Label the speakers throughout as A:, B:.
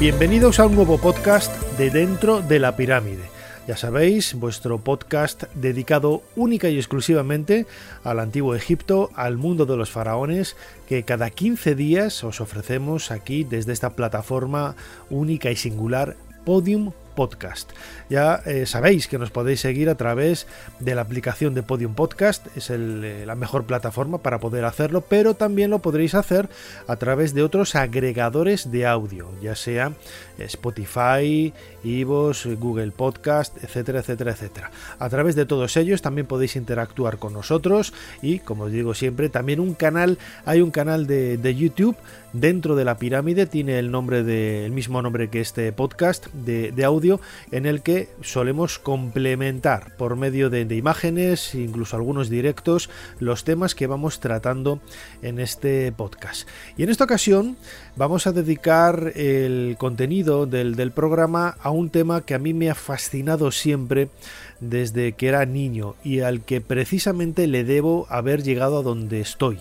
A: Bienvenidos a un nuevo podcast de Dentro de la Pirámide. Ya sabéis, vuestro podcast dedicado única y exclusivamente al antiguo Egipto, al mundo de los faraones, que cada 15 días os ofrecemos aquí desde esta plataforma única y singular Podium Podcast. Ya eh, sabéis que nos podéis seguir a través de la aplicación de Podium Podcast, es eh, la mejor plataforma para poder hacerlo, pero también lo podréis hacer a través de otros agregadores de audio, ya sea Spotify, Ivos, Google Podcast, etcétera, etcétera, etcétera. A través de todos ellos también podéis interactuar con nosotros y, como os digo siempre, también un canal, hay un canal de, YouTube dentro de la pirámide, tiene el nombre de, el mismo nombre que este podcast de, audio, en el que solemos complementar por medio de, de imágenes, incluso algunos directos, los temas que vamos tratando en este podcast. Y en esta ocasión vamos a dedicar el contenido del, programa a un tema que a mí me ha fascinado siempre desde que era niño y al que precisamente le debo haber llegado a donde estoy.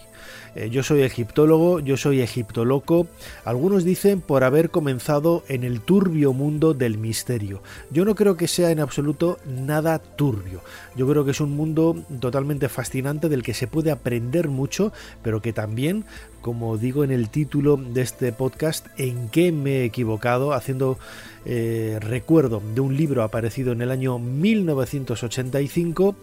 A: Eh, yo soy egiptólogo, yo soy egiptoloco, algunos dicen por haber comenzado en el turbio mundo del misterio. Yo no creo que sea en absoluto nada turbio. Yo creo que es un mundo totalmente fascinante del que se puede aprender mucho, pero que también como digo en el título de este podcast, en qué me he equivocado, haciendo eh, recuerdo de un libro aparecido en el año 1985.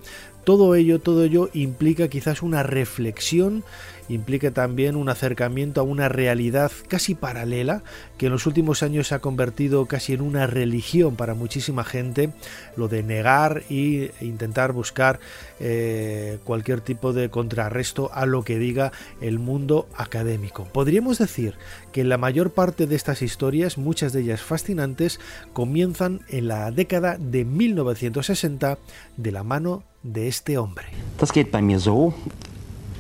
A: Todo ello, todo ello implica quizás una reflexión implica también un acercamiento a una realidad casi paralela que en los últimos años se ha convertido casi en una religión para muchísima gente, lo de negar e intentar buscar eh, cualquier tipo de contrarresto a lo que diga el mundo académico. Podríamos decir que la mayor parte de estas historias, muchas de ellas fascinantes, comienzan en la década de 1960 de la mano de este hombre.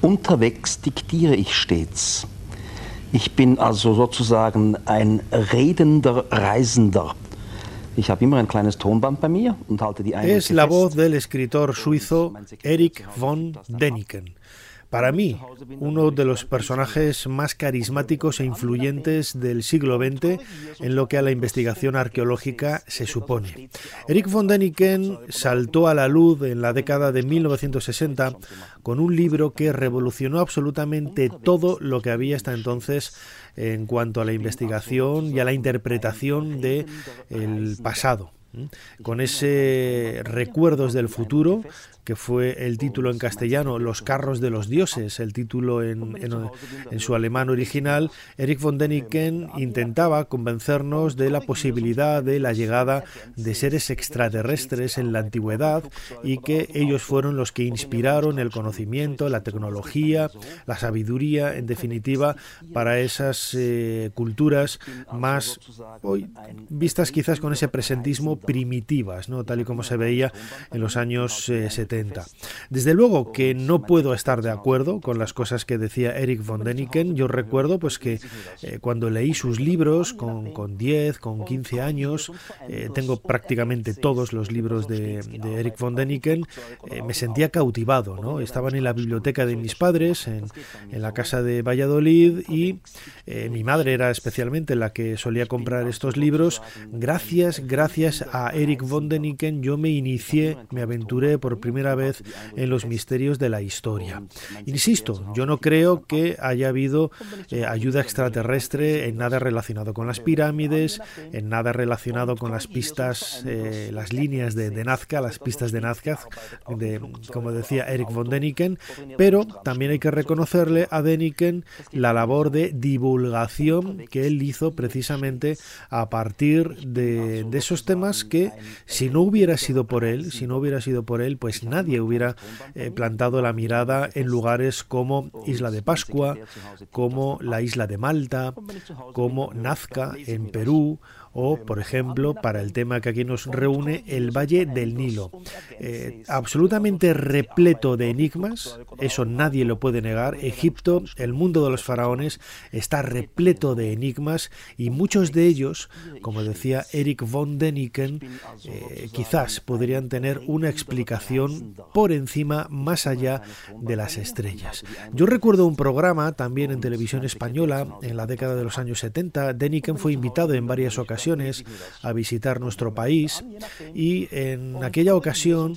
B: Unterwegs diktiere ich stets. Ich bin also sozusagen ein redender Reisender. Ich habe immer ein kleines Tonband bei mir und halte die
A: Es la voz del escritor suizo Erich von Däniken. Para mí, uno de los personajes más carismáticos e influyentes del siglo XX en lo que a la investigación arqueológica se supone. Eric von Däniken saltó a la luz en la década de 1960 con un libro que revolucionó absolutamente todo lo que había hasta entonces en cuanto a la investigación y a la interpretación del pasado con ese recuerdos del futuro que fue el título en castellano Los carros de los dioses, el título en, su alemán original, Erich von Däniken intentaba convencernos de la posibilidad de la llegada de seres extraterrestres en la antigüedad y que ellos fueron los que inspiraron el conocimiento, la tecnología, la sabiduría, en definitiva, para esas eh, culturas más hoy vistas quizás con ese presentismo primitivas, ¿no? tal y como se veía en los años 70. Eh, desde luego que no puedo estar de acuerdo con las cosas que decía Eric von Däniken. Yo recuerdo pues que eh, cuando leí sus libros con, con 10, con 15 años, eh, tengo prácticamente todos los libros de, Eric von Däniken, eh, me sentía cautivado. ¿no? Estaban en la biblioteca de mis padres, en, en la casa de Valladolid, y mi madre era especialmente la que solía comprar estos libros. Gracias, gracias a Eric von Däniken yo me inicié, me aventuré por primera vez en los misterios de la historia. Insisto, yo no creo que haya habido eh, ayuda extraterrestre en nada relacionado con las pirámides, en nada relacionado con las pistas, eh, las líneas de, Nazca, las pistas de Nazca, de, como decía Eric von Däniken, pero también hay que reconocerle a Däniken la labor de divulgación que él hizo precisamente a partir de, de esos temas que si no hubiera sido por él, si no hubiera sido por él, pues nadie hubiera eh, plantado la mirada en lugares como Isla de Pascua, como la isla de Malta, como Nazca en Perú o, por ejemplo, para el tema que aquí nos reúne, el Valle del Nilo. Eh, absolutamente repleto de enigmas, eso nadie lo puede negar. Egipto, el mundo de los faraones, está repleto de enigmas y muchos de ellos, como decía Eric von Deniken, eh, quizás podrían tener una explicación por encima, más allá de las estrellas. Yo recuerdo un programa también en televisión española en la década de los años 70. Deniken fue invitado en varias ocasiones a visitar nuestro país y en aquella ocasión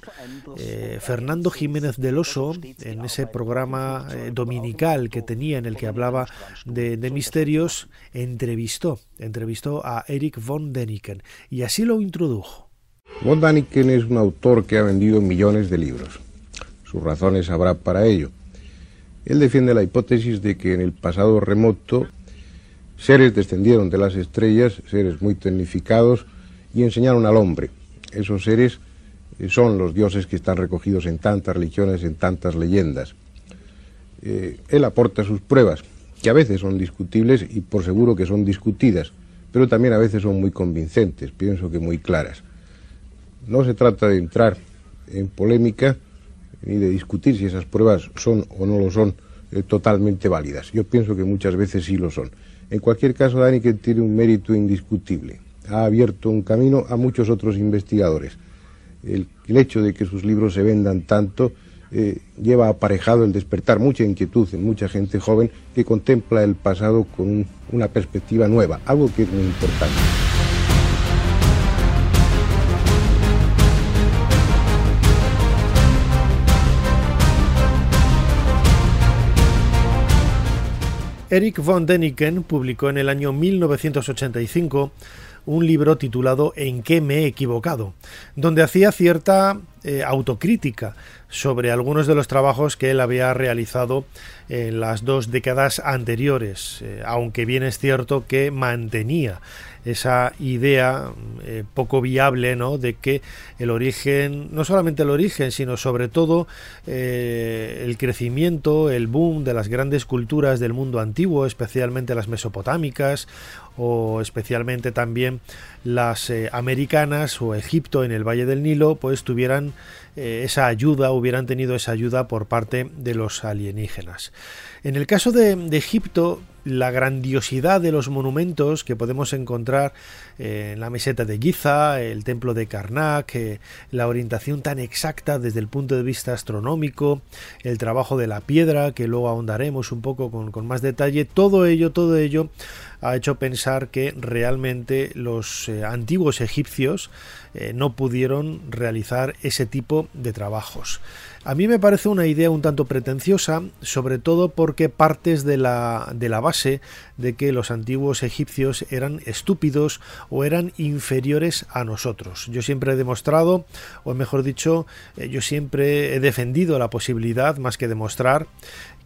A: eh, Fernando Jiménez del Oso, en ese programa eh, dominical que tenía en el que hablaba de, misterios, entrevistó, entrevistó a Eric von Däniken y así lo introdujo.
C: Von Däniken es un autor que ha vendido millones de libros. Sus razones habrá para ello. Él defiende la hipótesis de que en el pasado remoto Seres descendieron de las estrellas, seres muy tecnificados, y enseñaron al hombre. Esos seres eh, son los dioses que están recogidos en tantas religiones, en tantas leyendas. Eh, él aporta sus pruebas, que a veces son discutibles y por seguro que son discutidas, pero también a veces son muy convincentes, pienso que muy claras. No se trata de entrar en polémica ni de discutir si esas pruebas son o no lo son eh, totalmente válidas. Yo pienso que muchas veces sí lo son. En cualquier caso, que tiene un mérito indiscutible. Ha abierto un camino a muchos otros investigadores. El, hecho de que sus libros se vendan tanto eh, lleva aparejado el despertar mucha inquietud en mucha gente joven que contempla el pasado con una perspectiva nueva, algo que es muy importante.
A: Eric von Däniken publicó en el año 1985 un libro titulado ¿En qué me he equivocado?, donde hacía cierta eh, autocrítica sobre algunos de los trabajos que él había realizado en las dos décadas anteriores, eh, aunque bien es cierto que mantenía esa idea eh, poco viable ¿no? de que el origen, no solamente el origen, sino sobre todo eh, el crecimiento, el boom de las grandes culturas del mundo antiguo, especialmente las mesopotámicas o especialmente también las eh, americanas o Egipto en el Valle del Nilo, pues tuvieran esa ayuda, hubieran tenido esa ayuda por parte de los alienígenas. En el caso de, de Egipto, la grandiosidad de los monumentos que podemos encontrar en la meseta de Giza, el templo de Karnak, eh, la orientación tan exacta desde el punto de vista astronómico, el trabajo de la piedra, que luego ahondaremos un poco con, más detalle, todo ello, todo ello ha hecho pensar que realmente los eh, antiguos egipcios eh, no pudieron realizar ese tipo de trabajos. A mí me parece una idea un tanto pretenciosa, sobre todo porque partes de la, de la base de que los antiguos egipcios eran estúpidos o eran inferiores a nosotros. Yo siempre he demostrado, o mejor dicho, eh, yo siempre he defendido la posibilidad, más que demostrar,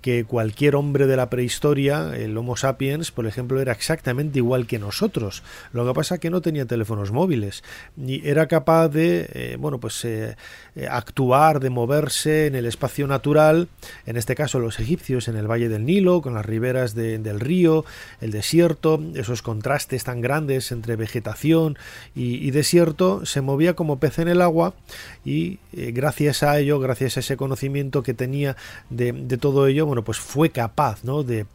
A: que cualquier hombre de la prehistoria, el Homo sapiens, por ejemplo, era exactamente igual que nosotros. Lo que pasa es que no tenía teléfonos móviles y era capaz de, eh, bueno, pues eh, eh, actuar, de moverse en el espacio natural, en este caso los egipcios en el Valle del Nilo, con las riberas del río, el desierto, esos contrastes tan grandes entre vegetación y, desierto, se movía como pez en el agua y gracias a ello, gracias a ese conocimiento que tenía de, de todo ello, bueno, pues fue capaz ¿no? de,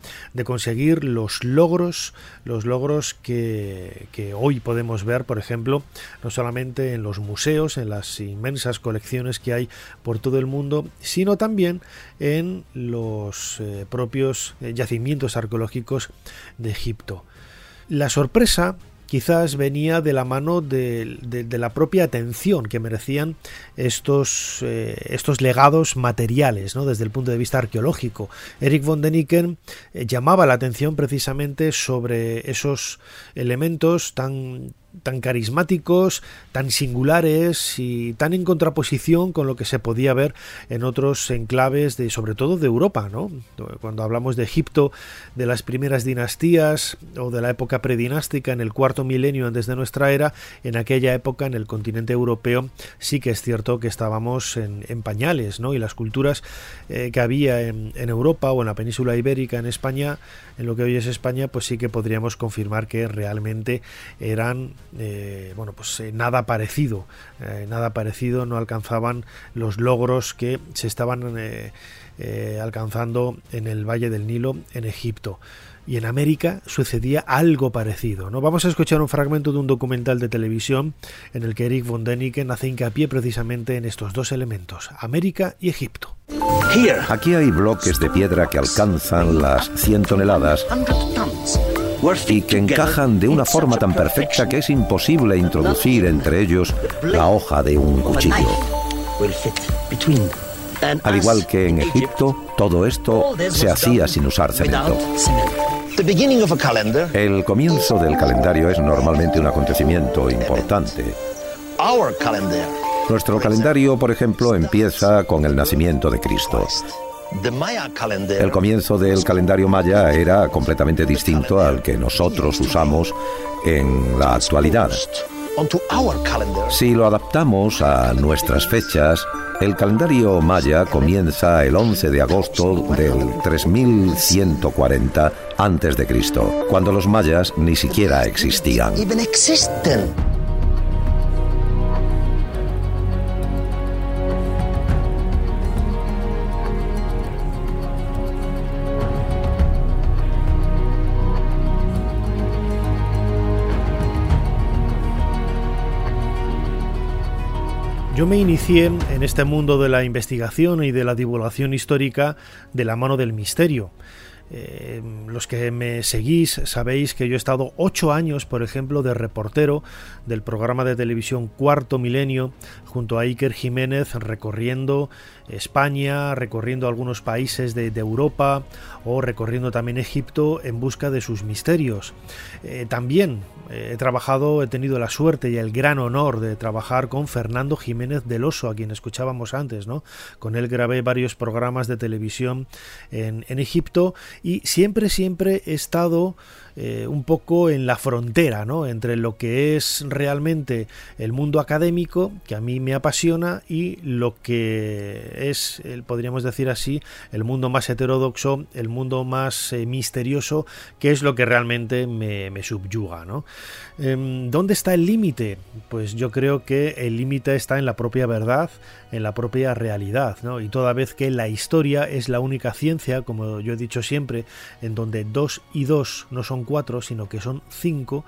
A: conseguir los logros, los logros que, hoy podemos ver, por ejemplo, no solamente en los museos, en las inmensas colecciones que hay por todo el mundo, sino también en los eh, propios eh, yacimientos arqueológicos de Egipto. La sorpresa quizás venía de la mano de, la propia atención que merecían estos, eh, estos legados materiales, ¿no? desde el punto de vista arqueológico. Eric von Deniken eh, llamaba la atención precisamente sobre esos elementos tan tan carismáticos, tan singulares y tan en contraposición con lo que se podía ver en otros enclaves de sobre todo de Europa, ¿no? Cuando hablamos de Egipto, de las primeras dinastías o de la época predinástica en el cuarto milenio antes de nuestra era, en aquella época en el continente europeo sí que es cierto que estábamos en, pañales, ¿no? Y las culturas eh, que había en, en Europa o en la península ibérica en España, en lo que hoy es España, pues sí que podríamos confirmar que realmente eran eh, bueno pues eh, nada parecido eh, nada parecido no alcanzaban los logros que se estaban alcanzando en el Valle del Nilo en Egipto y en América sucedía algo parecido. ¿no? Vamos a escuchar un fragmento de un documental de televisión en el que Eric von Däniken hace hincapié precisamente en estos dos elementos, América y Egipto.
D: Aquí hay bloques de piedra que alcanzan las 100 toneladas y que encajan de una forma tan perfecta que es imposible introducir entre ellos la hoja de un cuchillo. Al igual que en Egipto, todo esto se hacía sin usar cemento. El comienzo del calendario es normalmente un acontecimiento importante. Nuestro calendario, por ejemplo, empieza con el nacimiento de Cristo. El comienzo del calendario maya era completamente distinto al que nosotros usamos en la actualidad. Si lo adaptamos a nuestras fechas, el calendario maya comienza el 11 de agosto del 3140 a.C., cuando los mayas ni siquiera existían.
A: Yo me inicié en este mundo de la investigación y de la divulgación histórica de la mano del misterio. Eh, los que me seguís sabéis que yo he estado ocho años, por ejemplo, de reportero del programa de televisión Cuarto Milenio junto a Iker Jiménez recorriendo España, recorriendo algunos países de, Europa o recorriendo también Egipto en busca de sus misterios. Eh, también he trabajado, he tenido la suerte y el gran honor de trabajar con Fernando Jiménez del Oso, a quien escuchábamos antes, ¿no? Con él grabé varios programas de televisión en, en Egipto y siempre, siempre he estado eh, un poco en la frontera ¿no? entre lo que es realmente el mundo académico, que a mí me apasiona, y lo que es, podríamos decir así, el mundo más heterodoxo, el mundo más eh, misterioso, que es lo que realmente me, subyuga. ¿no? Em, ¿Dónde está el límite? Pues yo creo que el límite está en la propia verdad, en la propia realidad, ¿no? y toda vez que la historia es la única ciencia, como yo he dicho siempre, en donde dos y dos no son sino que son cinco,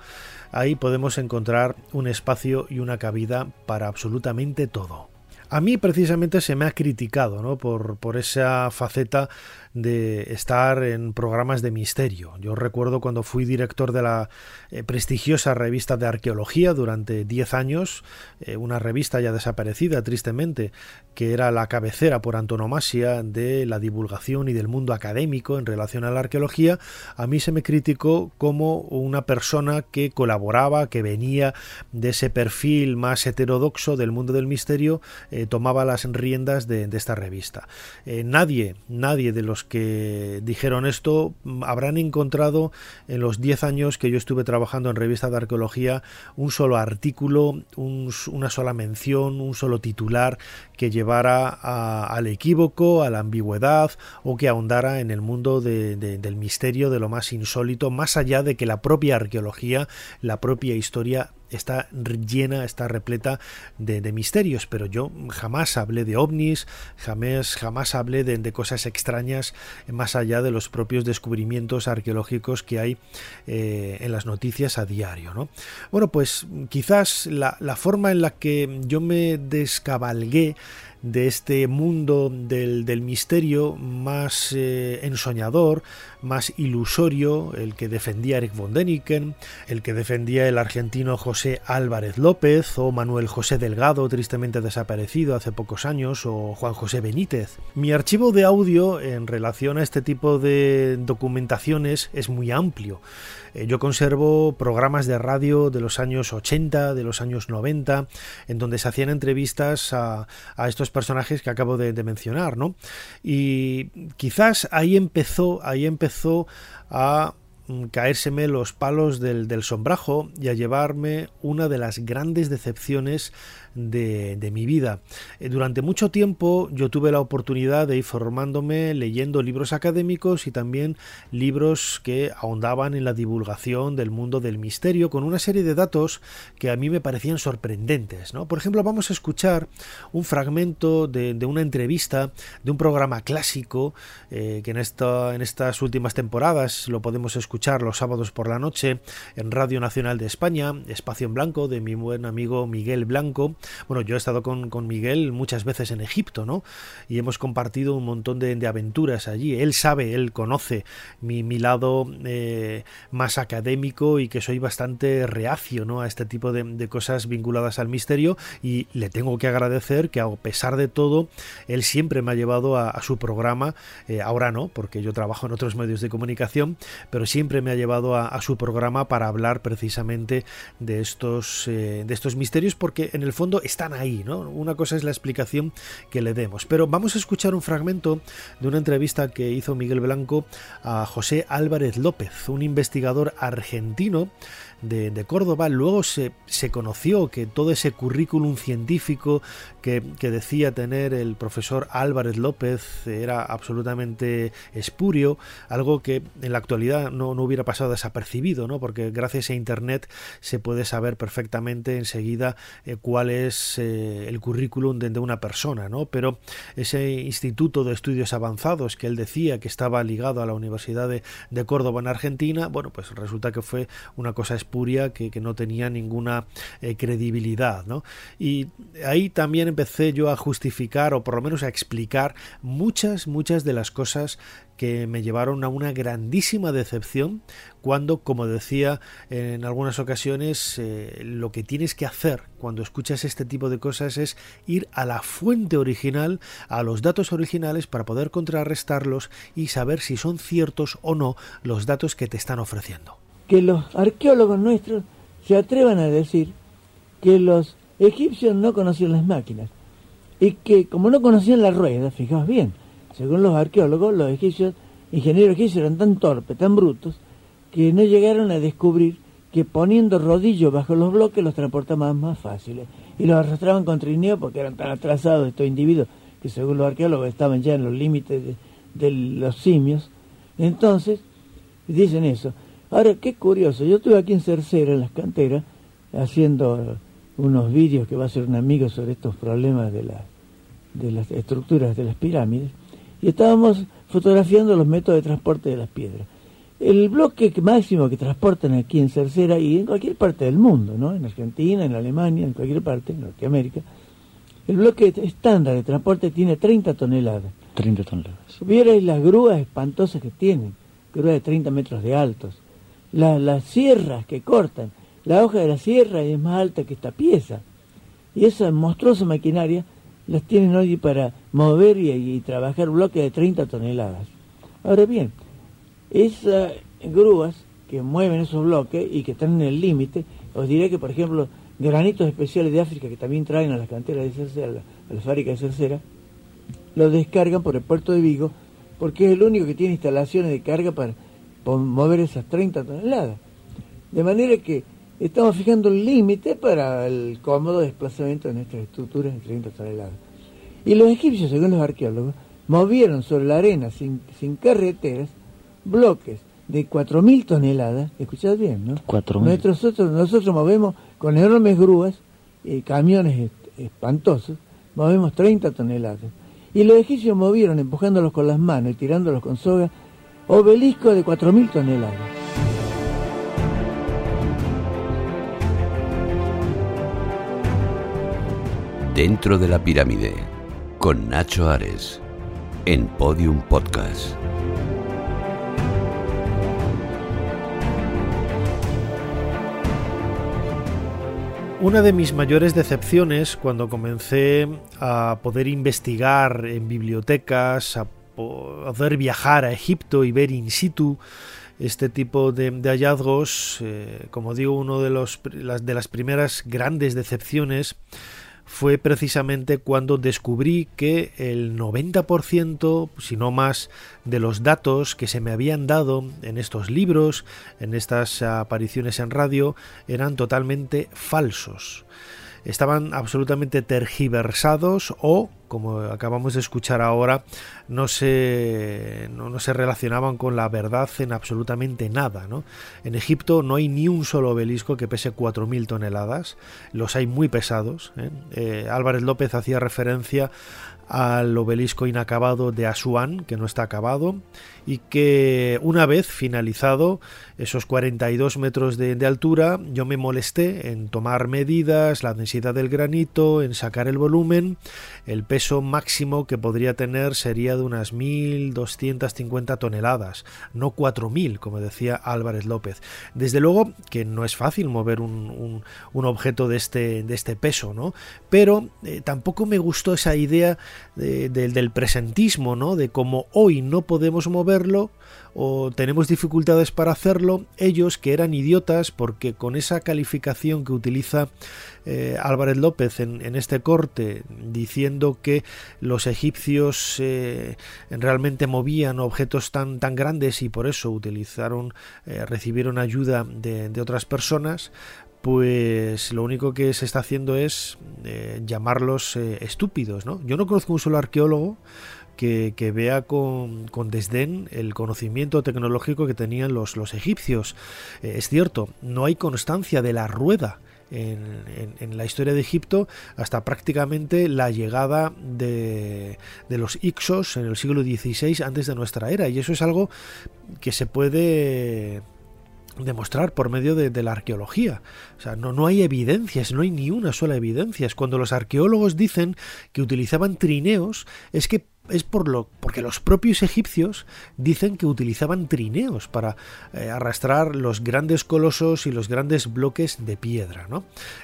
A: ahí podemos encontrar un espacio y una cabida para absolutamente todo. A mí precisamente se me ha criticado ¿no? por, por esa faceta de estar en programas de misterio. Yo recuerdo cuando fui director de la eh, prestigiosa revista de arqueología durante 10 años, eh, una revista ya desaparecida tristemente, que era la cabecera por antonomasia de la divulgación y del mundo académico en relación a la arqueología, a mí se me criticó como una persona que colaboraba, que venía de ese perfil más heterodoxo del mundo del misterio, eh, tomaba las riendas de, de esta revista. nadie, nadie de los que dijeron esto habrán encontrado en los 10 años que yo estuve trabajando en revista de arqueología un solo artículo, una sola mención, un solo titular que llevara al equívoco, a la ambigüedad o que ahondara en el mundo del misterio, de lo más insólito, más allá de que la propia arqueología, la propia historia está llena, está repleta de, misterios, pero yo jamás hablé de ovnis, jamás, jamás hablé de, cosas extrañas más allá de los propios descubrimientos arqueológicos que hay eh, en las noticias a diario. ¿no? Bueno, pues quizás la, la forma en la que yo me descabalgué de este mundo del, misterio más eh, ensoñador, más ilusorio, el que defendía Eric von Däniken, el que defendía el argentino José Álvarez López o Manuel José Delgado, tristemente desaparecido hace pocos años, o Juan José Benítez. Mi archivo de audio en relación a este tipo de documentaciones es muy amplio. Eh, yo conservo programas de radio de los años 80, de los años 90, en donde se hacían entrevistas a, estos personajes que acabo de, mencionar, ¿no? Y quizás ahí empezó, ahí empezó a Mm, caérseme los palos del, del, sombrajo y a llevarme una de las grandes decepciones de, mi vida. Eh, durante mucho tiempo yo tuve la oportunidad de ir formándome leyendo libros académicos y también libros que ahondaban en la divulgación del mundo del misterio con una serie de datos que a mí me parecían sorprendentes. ¿no? Por ejemplo, vamos a escuchar un fragmento de, de una entrevista de un programa clásico eh, que en, esta, en estas últimas temporadas lo podemos escuchar los sábados por la noche en Radio Nacional de España, Espacio en Blanco, de mi buen amigo Miguel Blanco. Bueno, yo he estado con, con Miguel muchas veces en Egipto, ¿no? Y hemos compartido un montón de, aventuras allí. Él sabe, él conoce mi, mi lado eh, más académico y que soy bastante reacio, ¿no? A este tipo de, cosas vinculadas al misterio y le tengo que agradecer que a pesar de todo, él siempre me ha llevado a, su programa, eh, ahora no, porque yo trabajo en otros medios de comunicación, pero siempre me ha llevado a, su programa para hablar precisamente de estos, eh, de estos misterios porque en el fondo están ahí, ¿no? Una cosa es la explicación que le demos. Pero vamos a escuchar un fragmento de una entrevista que hizo Miguel Blanco a José Álvarez López, un investigador argentino de, Córdoba. Luego se, se, conoció que todo ese currículum científico que, decía tener el profesor Álvarez López era absolutamente espurio, algo que en la actualidad no, no hubiera pasado desapercibido, ¿no? porque gracias a Internet se puede saber perfectamente enseguida eh, cuál es eh, el currículum de, una persona, ¿no? pero ese instituto de estudios avanzados que él decía que estaba ligado a la Universidad de, de Córdoba en Argentina, bueno, pues resulta que fue una cosa que, no tenía ninguna eh, credibilidad. ¿no? Y ahí también empecé yo a justificar o por lo menos a explicar muchas, muchas de las cosas que me llevaron a una grandísima decepción cuando, como decía en algunas ocasiones, eh, lo que tienes que hacer cuando escuchas este tipo de cosas es ir a la fuente original, a los datos originales para poder contrarrestarlos y saber si son ciertos o no los datos que te están ofreciendo
E: que los arqueólogos nuestros se atrevan a decir que los egipcios no conocían las máquinas y que como no conocían la rueda, fijaos bien, según los arqueólogos, los egipcios, ingenieros egipcios eran tan torpes, tan brutos, que no llegaron a descubrir que poniendo rodillos bajo los bloques los transportaban más fáciles y los arrastraban con trineo porque eran tan atrasados estos individuos que según los arqueólogos estaban ya en los límites de, de los simios. Entonces, dicen eso. Ahora, qué curioso, yo estuve aquí en Cercera, en las canteras, haciendo unos vídeos que va a hacer un amigo sobre estos problemas de, la, de las estructuras de las pirámides, y estábamos fotografiando los métodos de transporte de las piedras. El bloque máximo que transportan aquí en Cercera y en cualquier parte del mundo, ¿no? en Argentina, en Alemania, en cualquier parte, en Norteamérica, el bloque estándar de transporte tiene 30 toneladas.
F: 30 toneladas.
E: Vierais las grúas espantosas que tienen, grúas de 30 metros de altos las sierras que cortan. La hoja de la sierra es más alta que esta pieza. Y esa monstruosa maquinaria las tienen hoy para mover y, trabajar bloques de 30 toneladas. Ahora bien, esas grúas que mueven esos bloques y que están en el límite, os diré que, por ejemplo, granitos especiales de África que también traen a las canteras de Cercera, a la, la fábrica de Cercera, lo descargan por el puerto de Vigo, porque es el único que tiene instalaciones de carga para mover esas 30 toneladas. De manera que estamos fijando un límite para el cómodo desplazamiento de nuestras estructuras de 30 toneladas. Y los egipcios, según los arqueólogos, movieron sobre la arena sin, sin carreteras bloques de 4.000 toneladas, escuchad bien, ¿no?
F: 4.000.
E: Nosotros, nosotros movemos con enormes grúas y camiones espantosos, movemos 30 toneladas. Y los egipcios movieron empujándolos con las manos y tirándolos con soga obelisco de 4.000 toneladas.
G: Dentro de la pirámide, Con Nacho Ares, en Podium Podcast.
A: Una de mis mayores decepciones cuando comencé a poder investigar en bibliotecas, a poder viajar a Egipto y ver in situ este tipo de, hallazgos, eh, como digo, uno de, los, de las primeras grandes decepciones fue precisamente cuando descubrí que el 90%, si no más, de los datos que se me habían dado en estos libros, en estas apariciones en radio, eran totalmente falsos estaban absolutamente tergiversados o, como acabamos de escuchar ahora, no se, no, se relacionaban con la verdad en absolutamente nada. ¿no? En Egipto no hay ni un solo obelisco que pese 4.000 toneladas, los hay muy pesados. ¿eh? Eh, Álvarez López hacía referencia al obelisco inacabado de Asuán, que no está acabado, y que una vez finalizado esos 42 metros de, altura, yo me molesté en tomar medidas, la densidad del granito, en sacar el volumen, el peso máximo que podría tener sería de unas 1.250 toneladas, no 4.000, como decía Álvarez López. Desde luego que no es fácil mover un, objeto de este, de este peso, ¿no? Pero eh, tampoco me gustó esa idea del presentismo, ¿no? De cómo hoy no podemos moverlo o tenemos dificultades para hacerlo, ellos que eran idiotas porque con esa calificación que utiliza eh, Álvarez López en, este corte diciendo que los egipcios eh, realmente movían objetos tan, grandes y por eso utilizaron, eh, recibieron ayuda de otras personas, pues lo único que se está haciendo es eh, llamarlos eh, estúpidos. ¿no? Yo no conozco un solo arqueólogo que, vea con, desdén el conocimiento tecnológico que tenían los, los egipcios. Eh, es cierto, no hay constancia de la rueda. En, la historia de Egipto hasta prácticamente la llegada de, de, los Ixos en el siglo XVI antes de nuestra era y eso es algo que se puede demostrar por medio de, la arqueología. O sea, no, no hay evidencias, no hay ni una sola evidencia. Cuando los arqueólogos dicen que utilizaban trineos, es que es por lo porque los propios egipcios dicen que utilizaban trineos para eh, arrastrar los grandes colosos y los grandes bloques de piedra, ¿no?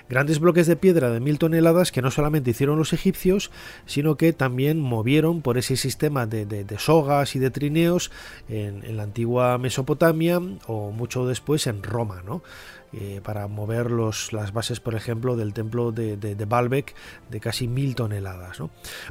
A: Grandes bloques de piedra de mil toneladas que no solamente hicieron los egipcios, sino que también movieron por ese sistema de, sogas y de trineos en, en, la antigua Mesopotamia o mucho después en Roma, ¿no? Eh, para mover los, las bases, por ejemplo, del templo de, de, Baalbek de casi mil toneladas.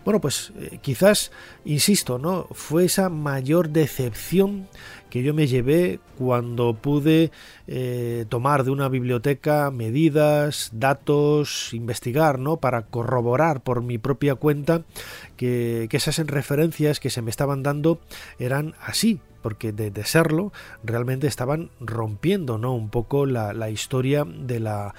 A: Bueno, pues eh, quizás, insisto, ¿no? fue esa mayor decepción que yo me llevé cuando pude eh, tomar de una biblioteca medidas, datos, investigar, ¿no? Para corroborar por mi propia cuenta que, que esas referencias que se me estaban dando eran así, porque de, serlo realmente estaban rompiendo ¿no? un poco la, historia de la,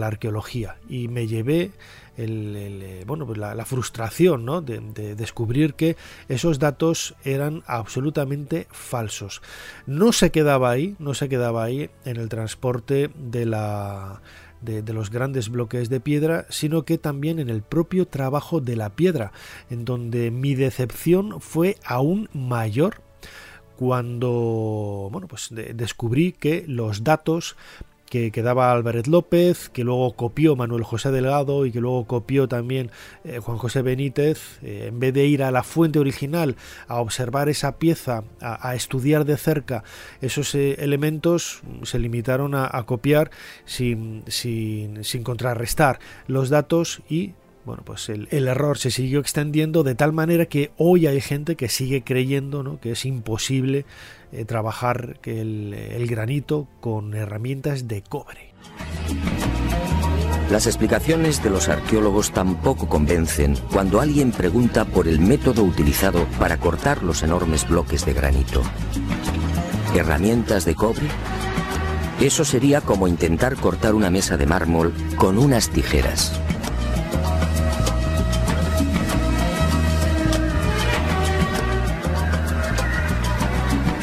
A: arqueología y me llevé eh, pues la, frustración ¿no? de, de, descubrir que esos datos eran absolutamente falsos. No se quedaba ahí, no se quedaba ahí en el transporte de, los grandes bloques de piedra, sino que también en el propio trabajo de la piedra, en donde mi decepción fue aún mayor cuando bueno, pues descubrí que los datos que, daba Álvarez López, que luego copió Manuel José Delgado y que luego copió también eh, Juan José Benítez, eh, en vez de ir a la fuente original, a observar esa pieza, a, estudiar de cerca esos eh, elementos, se limitaron a, copiar sin, sin, sin contrarrestar los datos y bueno, pues el, error se siguió extendiendo de tal manera que hoy hay gente que sigue creyendo ¿no? que es imposible eh, trabajar el, el granito con herramientas de cobre.
F: Las explicaciones de los arqueólogos tampoco convencen cuando alguien pregunta por el método utilizado para cortar los enormes bloques de granito. ¿Herramientas de cobre? Eso sería como intentar cortar una mesa de mármol con unas tijeras.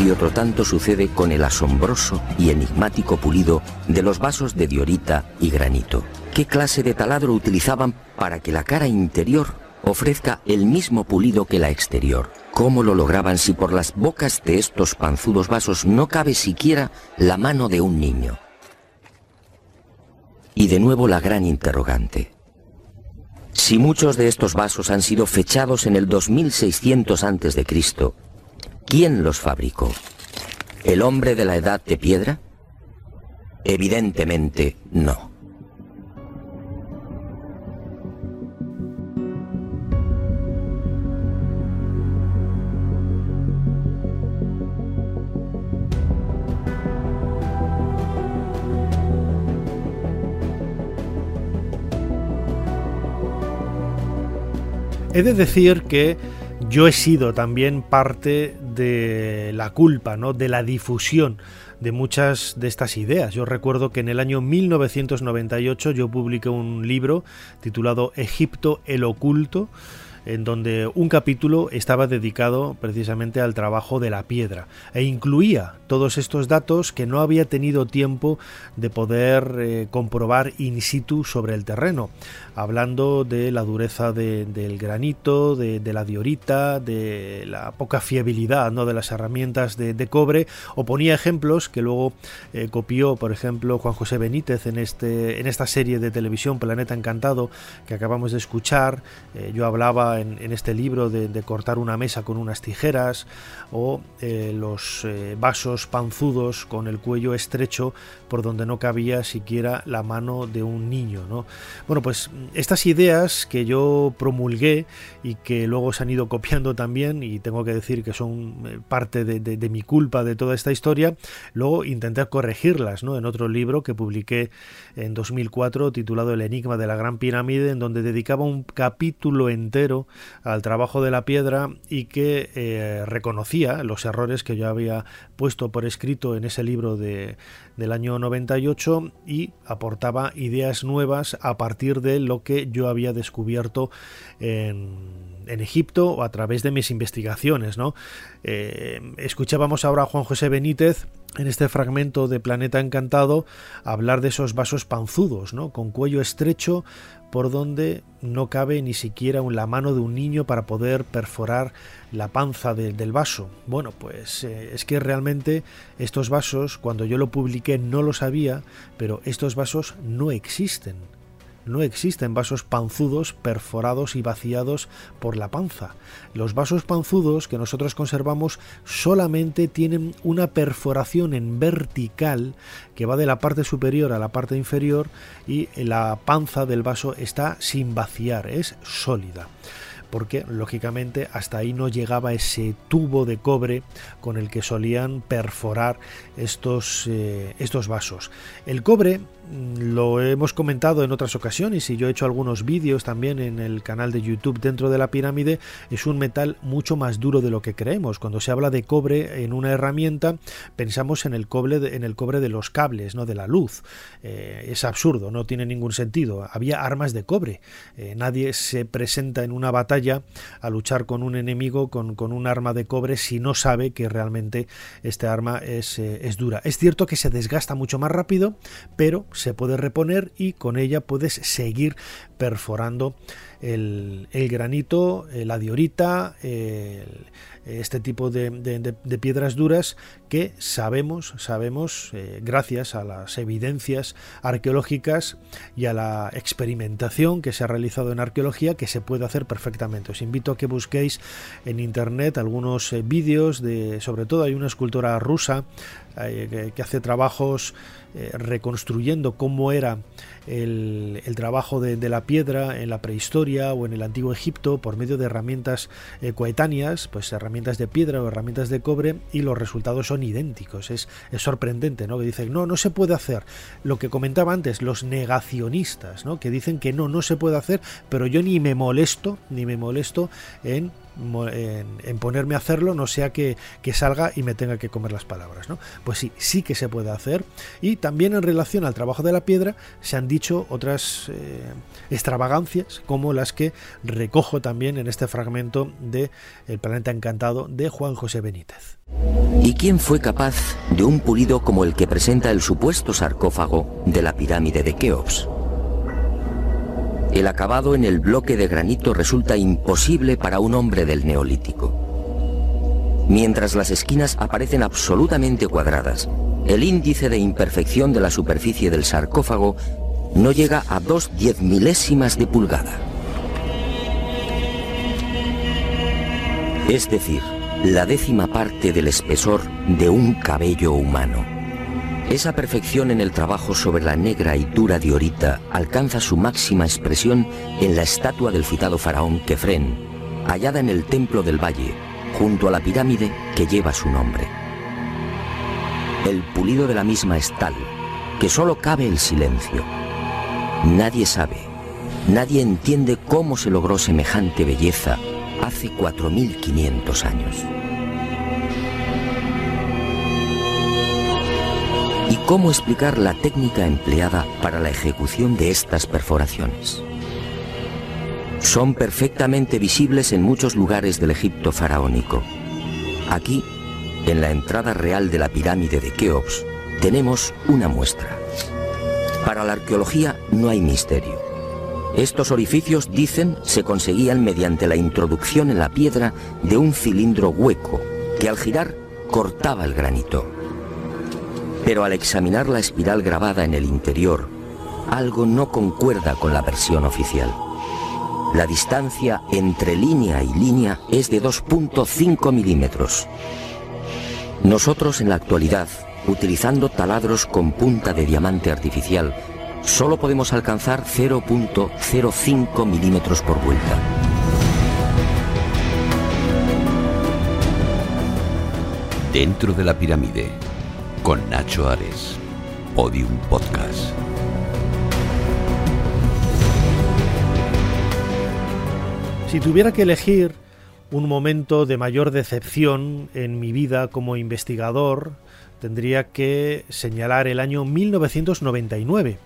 F: Y otro tanto sucede con el asombroso y enigmático pulido de los vasos de diorita y granito. ¿Qué clase de taladro utilizaban para que la cara interior ofrezca el mismo pulido que la exterior. ¿Cómo lo lograban si por las bocas de estos panzudos vasos no cabe siquiera la mano de un niño? Y de nuevo la gran interrogante. Si muchos de estos vasos han sido fechados en el 2600 a.C., ¿quién los fabricó? ¿El hombre de la edad de piedra? Evidentemente no.
A: He de decir que yo he sido también parte de la culpa, ¿no? de la difusión de muchas de estas ideas. Yo recuerdo que en el año 1998 yo publiqué un libro titulado Egipto el oculto, en donde un capítulo estaba dedicado precisamente al trabajo de la piedra e incluía todos estos datos que no había tenido tiempo de poder eh, comprobar in situ sobre el terreno, hablando de la dureza del granito, de, la diorita, de la poca fiabilidad ¿no? de las herramientas de, cobre, o ponía ejemplos que luego eh, copió, por ejemplo, Juan José Benítez en, este, en esta serie de televisión Planeta Encantado que acabamos de escuchar. Eh, yo hablaba en, este libro de, cortar una mesa con unas tijeras o los vasos panzudos con el cuello estrecho por donde no cabía siquiera la mano de un niño. ¿no? Bueno, pues estas ideas que yo promulgué y que luego se han ido copiando también, y tengo que decir que son eh, parte de, mi culpa de toda esta historia, luego intenté corregirlas ¿no? en otro libro que publiqué en 2004 titulado El Enigma de la Gran Pirámide, en donde dedicaba un capítulo entero al trabajo de la piedra y que eh, reconocía los errores que yo había puesto por escrito en ese libro de, del año 98 y aportaba ideas nuevas a partir de lo que yo había descubierto en, Egipto o a través de mis investigaciones. ¿no? Eh, escuchábamos ahora a Juan José Benítez en este fragmento de Planeta Encantado hablar de esos vasos panzudos, ¿no? con cuello estrecho por donde no cabe ni siquiera la mano de un niño para poder perforar la panza del vaso. Bueno, pues eh, es que realmente estos vasos, cuando yo lo publiqué no lo sabía, pero estos vasos no existen no existen vasos panzudos perforados y vaciados por la panza. Los vasos panzudos que nosotros conservamos solamente tienen una perforación en vertical que va de la parte superior a la parte inferior y la panza del vaso está sin vaciar, es sólida porque lógicamente hasta ahí no llegaba ese tubo de cobre con el que solían perforar estos, eh, estos vasos. El cobre lo hemos comentado en otras ocasiones y yo he hecho algunos vídeos también en el canal de YouTube dentro de la pirámide, es un metal mucho más duro de lo que creemos. Cuando se habla de cobre en una herramienta, pensamos en el cobre de, en el cobre de los cables, no de la luz. Eh, es absurdo, no tiene ningún sentido. Había armas de cobre. Eh, nadie se presenta en una batalla a luchar con un enemigo con, un arma de cobre si no sabe que realmente este arma es, eh, es dura. Es cierto que se desgasta mucho más rápido, pero se puede reponer y con ella puedes seguir perforando el, granito, eh, la diorita, este tipo de, piedras duras que sabemos, sabemos, eh, gracias a las evidencias arqueológicas y a la experimentación que se ha realizado en arqueología, que se puede hacer perfectamente. Os invito a que busquéis en internet algunos eh, vídeos de, sobre todo hay una escultora rusa que hace trabajos reconstruyendo cómo era el, trabajo de, la piedra en la prehistoria o en el antiguo Egipto por medio de herramientas eh, coetáneas, pues herramientas de piedra o herramientas de cobre y los resultados son idénticos. Es, sorprendente, ¿no? Que dicen, no, no se puede hacer. Lo que comentaba antes, los negacionistas, ¿no? Que dicen que no, no se puede hacer, pero yo ni me molesto, ni me molesto en en, ponerme a hacerlo, no sea que, salga y me tenga que comer las palabras. ¿no? Pues sí, sí que se puede hacer. Y también en relación al trabajo de la piedra se han dicho otras eh, extravagancias como las que recojo también en este fragmento de El planeta encantado de Juan José Benítez.
F: ¿Y quién fue capaz de un pulido como el que presenta el supuesto sarcófago de la pirámide de Keops? El acabado en el bloque de granito resulta imposible para un hombre del neolítico. Mientras las esquinas aparecen absolutamente cuadradas, el índice de imperfección de la superficie del sarcófago no llega a dos diez milésimas de pulgada. Es decir, la décima parte del espesor de un cabello humano. Esa perfección en el trabajo sobre la negra y dura diorita alcanza su máxima expresión en la estatua del citado faraón Kefren, hallada en el Templo del Valle, junto a la pirámide que lleva su nombre. El pulido de la misma es tal que solo cabe el silencio. Nadie sabe, nadie entiende cómo se logró semejante belleza hace 4.500 años. ¿Y cómo explicar la técnica empleada para la ejecución de estas perforaciones? Son perfectamente visibles en muchos lugares del Egipto faraónico. Aquí, en la entrada real de la pirámide de Keops, tenemos una muestra. Para la arqueología no hay misterio. Estos orificios, dicen, se conseguían mediante la introducción en la piedra de un cilindro hueco que al girar cortaba el granito. Pero al examinar la espiral grabada en el interior, algo no concuerda con la versión oficial. La distancia entre línea y línea es de 2.5 milímetros. Nosotros en la actualidad, utilizando taladros con punta de diamante artificial, solo podemos alcanzar 0.05 milímetros por vuelta.
G: Dentro de la pirámide, con Nacho Ares, Podium Podcast.
A: Si tuviera que elegir un momento de mayor decepción en mi vida como investigador, tendría que señalar el año 1999.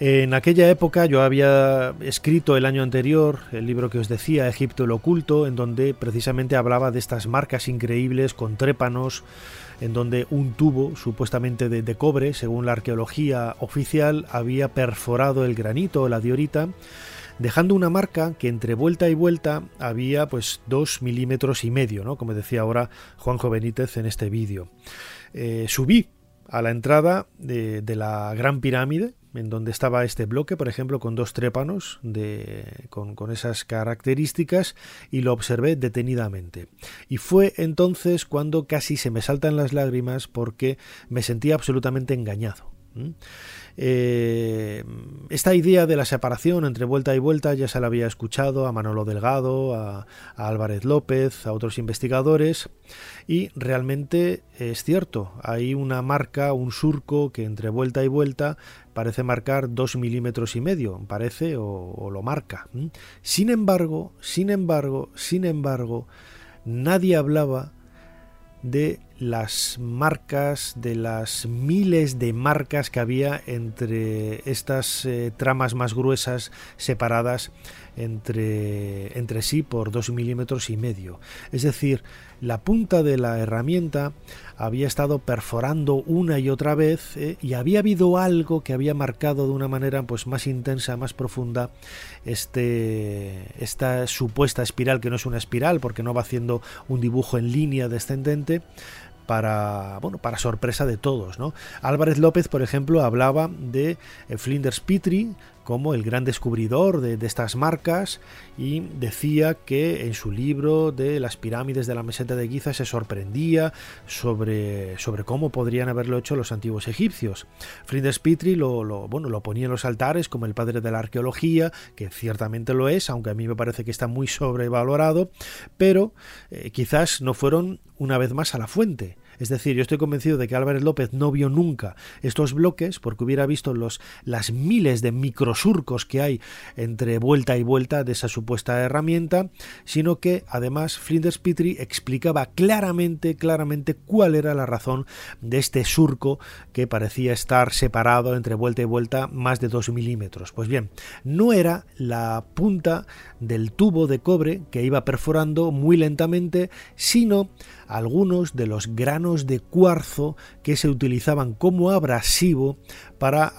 A: En aquella época yo había escrito el año anterior el libro que os decía, Egipto el Oculto, en donde precisamente hablaba de estas marcas increíbles con trépanos, en donde un tubo supuestamente de, cobre, según la arqueología oficial, había perforado el granito o la diorita, dejando una marca que entre vuelta y vuelta había pues dos milímetros y medio, ¿no? como decía ahora Juanjo Benítez en este vídeo. Eh, subí a la entrada de, la Gran Pirámide, en donde estaba este bloque, por ejemplo, con dos trépanos de, con, con, esas características, y lo observé detenidamente. Y fue entonces cuando casi se me saltan las lágrimas porque me sentía absolutamente engañado. Eh, esta idea de la separación entre vuelta y vuelta ya se la había escuchado a Manolo Delgado, a, Álvarez López, a otros investigadores, y realmente es cierto, hay una marca, un surco que entre vuelta y vuelta parece marcar dos milímetros y medio, parece o, lo marca. Sin embargo, sin embargo, sin embargo, nadie hablaba de las marcas, de las miles de marcas que había entre estas eh, tramas más gruesas separadas entre, entre sí por dos milímetros y medio. Es decir, la punta de la herramienta había estado perforando una y otra vez eh, y había habido algo que había marcado de una manera pues más intensa, más profunda este esta supuesta espiral que no es una espiral porque no va haciendo un dibujo en línea descendente para, bueno, para sorpresa de todos. ¿no? Álvarez López, por ejemplo, hablaba de eh, Flinders Petrie como el gran descubridor de, estas marcas y decía que en su libro de las pirámides de la meseta de Giza se sorprendía sobre, sobre cómo podrían haberlo hecho los antiguos egipcios. Flinders Petrie lo, bueno, lo ponía en los altares como el padre de la arqueología, que ciertamente lo es, aunque a mí me parece que está muy sobrevalorado, pero eh, quizás no fueron una vez más a la fuente. Es decir, yo estoy convencido de que Álvarez López no vio nunca estos bloques porque hubiera visto los, las miles de microsurcos que hay entre vuelta y vuelta de esa supuesta herramienta, sino que además Flinders Petrie explicaba claramente, claramente cuál era la razón de este surco que parecía estar separado entre vuelta y vuelta más de 2 milímetros. Pues bien, no era la punta del tubo de cobre que iba perforando muy lentamente, sino algunos de los granos de cuarzo que se utilizaban como abrasivo para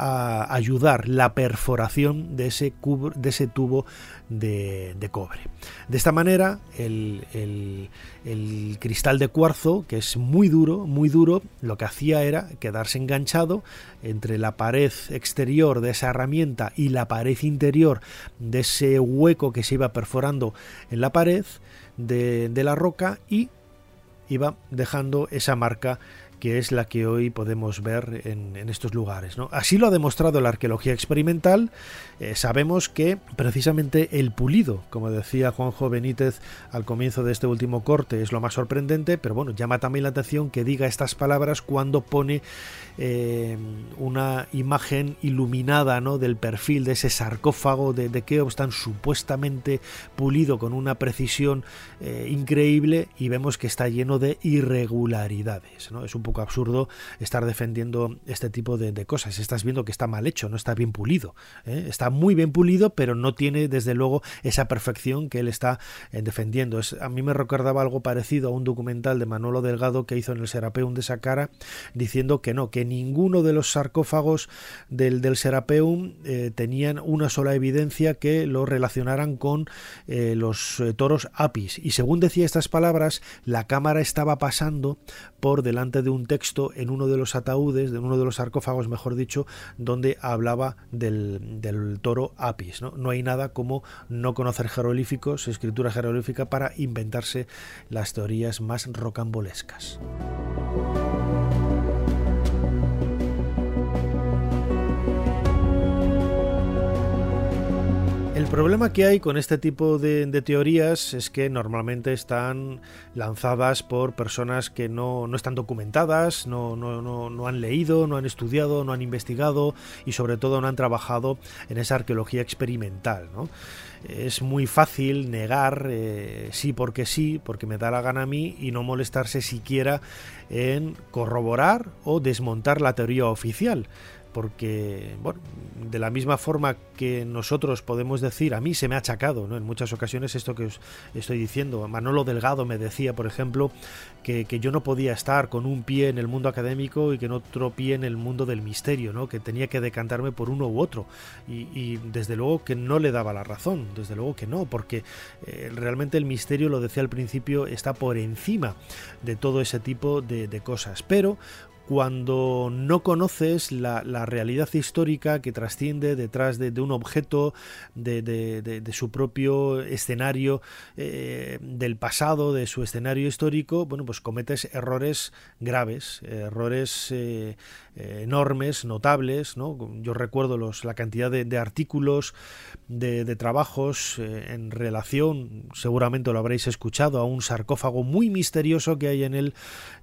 A: ayudar la perforación de ese, de ese tubo de, cobre. De esta manera, el, el, cristal de cuarzo, que es muy duro, muy duro, lo que hacía era quedarse enganchado entre la pared exterior de esa herramienta y la pared interior de ese hueco que se iba perforando en la pared de, de la roca y iba dejando esa marca que es la que hoy podemos ver en, estos lugares. Así lo ha demostrado la arqueología experimental. Eh, sabemos que precisamente el pulido, como decía Juanjo Benítez al comienzo de este último corte, es lo más sorprendente, pero bueno, llama también la atención que diga estas palabras cuando pone eh, una imagen iluminada del perfil de ese sarcófago de, de Keops tan supuestamente pulido con una precisión eh, increíble y vemos que está lleno de irregularidades. Es un poco absurdo estar defendiendo este tipo de, cosas. Estás viendo que está mal hecho, no está bien pulido. ¿eh? Está muy bien pulido, pero no tiene desde luego esa perfección que él está eh, defendiendo. Es, a mí me recordaba algo parecido a un documental de Manolo Delgado que hizo en el Serapeum de Saqqara diciendo que no, que ninguno de los sarcófagos del, del Serapeum eh, tenían una sola evidencia que lo relacionaran con los toros apis. Y según decía estas palabras, la cámara estaba pasando por delante de un texto en uno de los ataúdes, de uno de los sarcófagos, mejor dicho, donde hablaba del, del toro Apis. ¿no? no hay nada como no conocer jeroglíficos, escritura jeroglífica, para inventarse las teorías más rocambolescas. El problema que hay con este tipo de, teorías es que normalmente están lanzadas por personas que no, están documentadas, no, no, han leído, no han estudiado, no han investigado y sobre todo no han trabajado en esa arqueología experimental. Es muy fácil negar eh, sí porque sí, porque me da la gana a mí y no molestarse siquiera en corroborar o desmontar la teoría oficial porque, bueno, de la misma forma que nosotros podemos decir, a mí se me ha achacado, ¿no? En muchas ocasiones esto que os estoy diciendo, Manolo Delgado me decía, por ejemplo, que, yo no podía estar con un pie en el mundo académico y que en otro pie en el mundo del misterio, ¿no? Que tenía que decantarme por uno u otro. Y, desde luego que no le daba la razón, desde luego que no, porque eh, realmente el misterio, lo decía al principio, está por encima de todo ese tipo de, de cosas. Pero cuando no conoces la, realidad histórica que trasciende detrás de, un objeto, de, su propio escenario eh, del pasado, de su escenario histórico, bueno, pues cometes errores graves, errores eh, enormes, notables. ¿no? Yo recuerdo los, la cantidad de, artículos, de, trabajos eh, en relación, seguramente lo habréis escuchado, a un sarcófago muy misterioso que hay en el,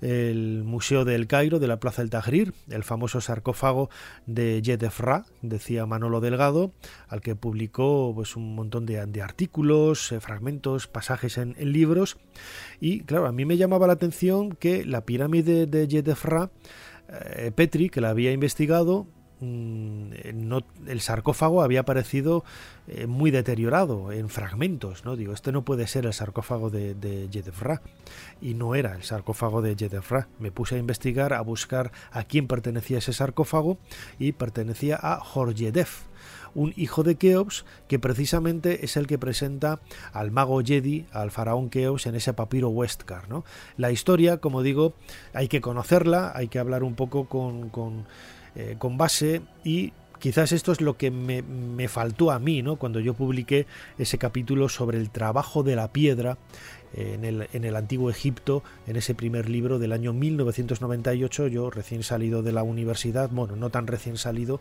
A: el Museo del Cairo, la Plaza del Tahrir, el famoso sarcófago de Yedefra, decía Manolo Delgado, al que publicó pues, un montón de, artículos, eh, fragmentos, pasajes en, libros. Y claro, a mí me llamaba la atención que la pirámide de Yedefra, eh, Petri, que la había investigado, Mm, el sarcófago había aparecido eh, muy deteriorado en fragmentos, ¿no? Digo, este no puede ser el sarcófago de, de Y no era el sarcófago de Jedefra. Me puse a investigar, a buscar a quién pertenecía ese sarcófago y pertenecía a Horjedef, un hijo de Keops que precisamente es el que presenta al mago Jedi, al faraón Keops en ese papiro Westcar. ¿no? La historia, como digo, hay que conocerla, hay que hablar un poco con eh, con base y quizás esto es lo que me, me, faltó a mí, ¿no? Cuando yo publiqué ese capítulo sobre el trabajo de la piedra eh, en, el, en el, antiguo Egipto, en ese primer libro del año 1998, yo recién salido de la universidad, bueno, no tan recién salido,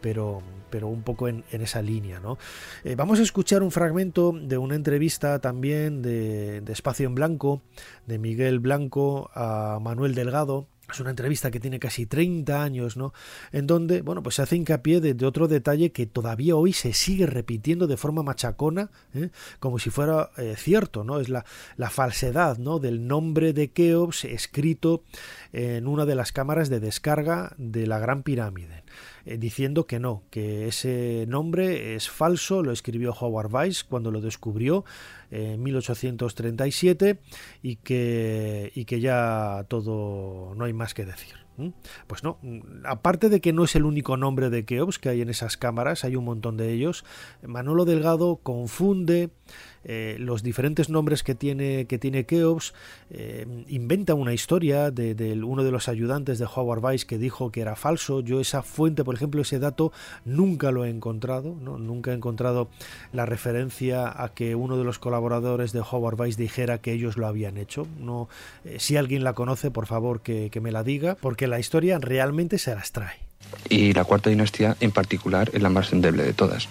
A: pero, pero un poco en, en esa línea. ¿no? Eh, vamos a escuchar un fragmento de una entrevista también de, de Espacio en Blanco, de Miguel Blanco a Manuel Delgado, es una entrevista que tiene casi 30 años, ¿no? En donde, bueno, pues se hace hincapié de, otro detalle que todavía hoy se sigue repitiendo de forma machacona, ¿eh? como si fuera eh, cierto, ¿no? Es la, la, falsedad, ¿no? Del nombre de Keops escrito en una de las cámaras de descarga de la Gran Pirámide. Eh, diciendo que no, que ese nombre es falso, lo escribió Howard Weiss cuando lo descubrió en 1837 y que, y que ya todo no hay más que decir. Pues no, aparte de que no es el único nombre de Keops que hay en esas cámaras, hay un montón de ellos, Manolo Delgado confunde eh, los diferentes nombres que tiene, que tiene Keops, eh, inventa una historia de, uno de los ayudantes de Howard Weiss que dijo que era falso. Yo esa fuente, por ejemplo, ese dato nunca lo he encontrado, nunca he encontrado la referencia a que uno de los colaboradores de Howard Weiss dijera que ellos lo habían hecho. No, eh, si alguien la conoce, por favor que, que me la diga, porque la historia realmente se las trae
H: y la cuarta dinastía en particular es la más endeble de todas.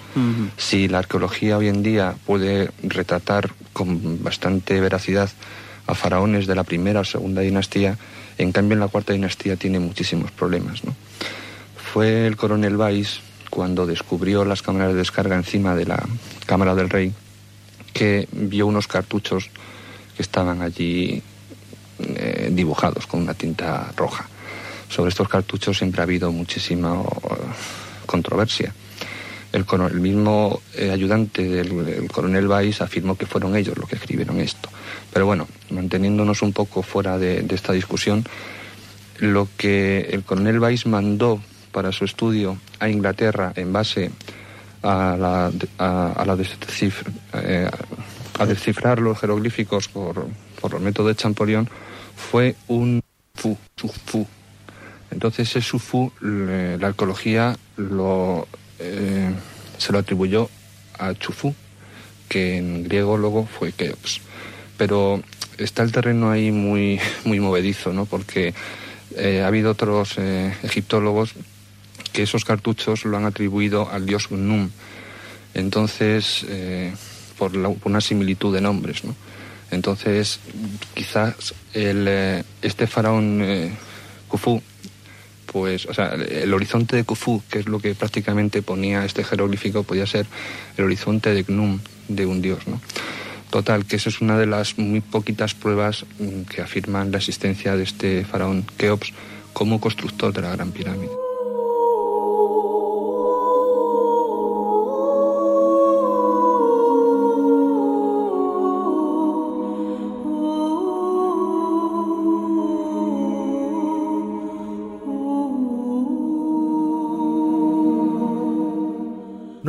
H: Si la arqueología hoy en día puede retratar con bastante veracidad a faraones de la primera o segunda dinastía, en cambio en la cuarta dinastía tiene muchísimos problemas. Fue el coronel Weiss cuando descubrió las cámaras de descarga encima de la cámara del rey que vio unos cartuchos que estaban allí eh, dibujados con una tinta roja sobre estos cartuchos siempre ha habido muchísima eh, controversia. El, mismo eh, ayudante del coronel Weiss afirmó que fueron ellos los que escribieron esto. Pero bueno, manteniéndonos un poco fuera de, esta discusión, lo que el coronel Weiss mandó para su estudio a Inglaterra en base a, la, a, eh, descifrar los jeroglíficos por, por el método de Champollion fue un fu, fu, entonces ese Sufu, la arqueología lo, eh, se lo atribuyó a Chufu, que en griego luego fue Keops. Pero está el terreno ahí muy, muy movedizo, ¿no? porque eh, ha habido otros eh, egiptólogos que esos cartuchos lo han atribuido al dios Num. Entonces, por, una similitud de nombres. ¿no? Entonces, quizás este faraón Khufu pues, o sea, el horizonte de Khufu, que es lo que prácticamente ponía este jeroglífico, podía ser el horizonte de Gnum, de un dios, ¿no? Total, que esa es una de las muy poquitas pruebas mm, que afirman la existencia de este faraón Keops como constructor de la Gran Pirámide.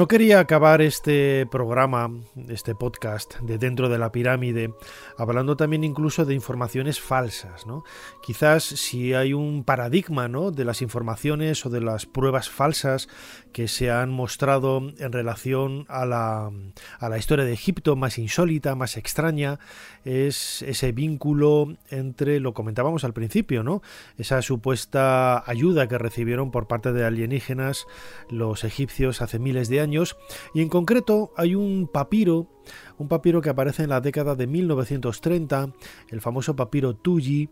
A: No quería acabar este programa, este podcast de dentro de la pirámide, hablando también incluso de informaciones falsas, ¿no? Quizás si hay un paradigma, ¿no? de las informaciones o de las pruebas falsas que se han mostrado en relación a la, a la historia de Egipto más insólita, más extraña, es ese vínculo entre, lo comentábamos al principio, ¿no? Esa supuesta ayuda que recibieron por parte de alienígenas los egipcios hace miles de años y en concreto hay un papiro, un papiro que aparece en la década de 1930, el famoso papiro Tuyi,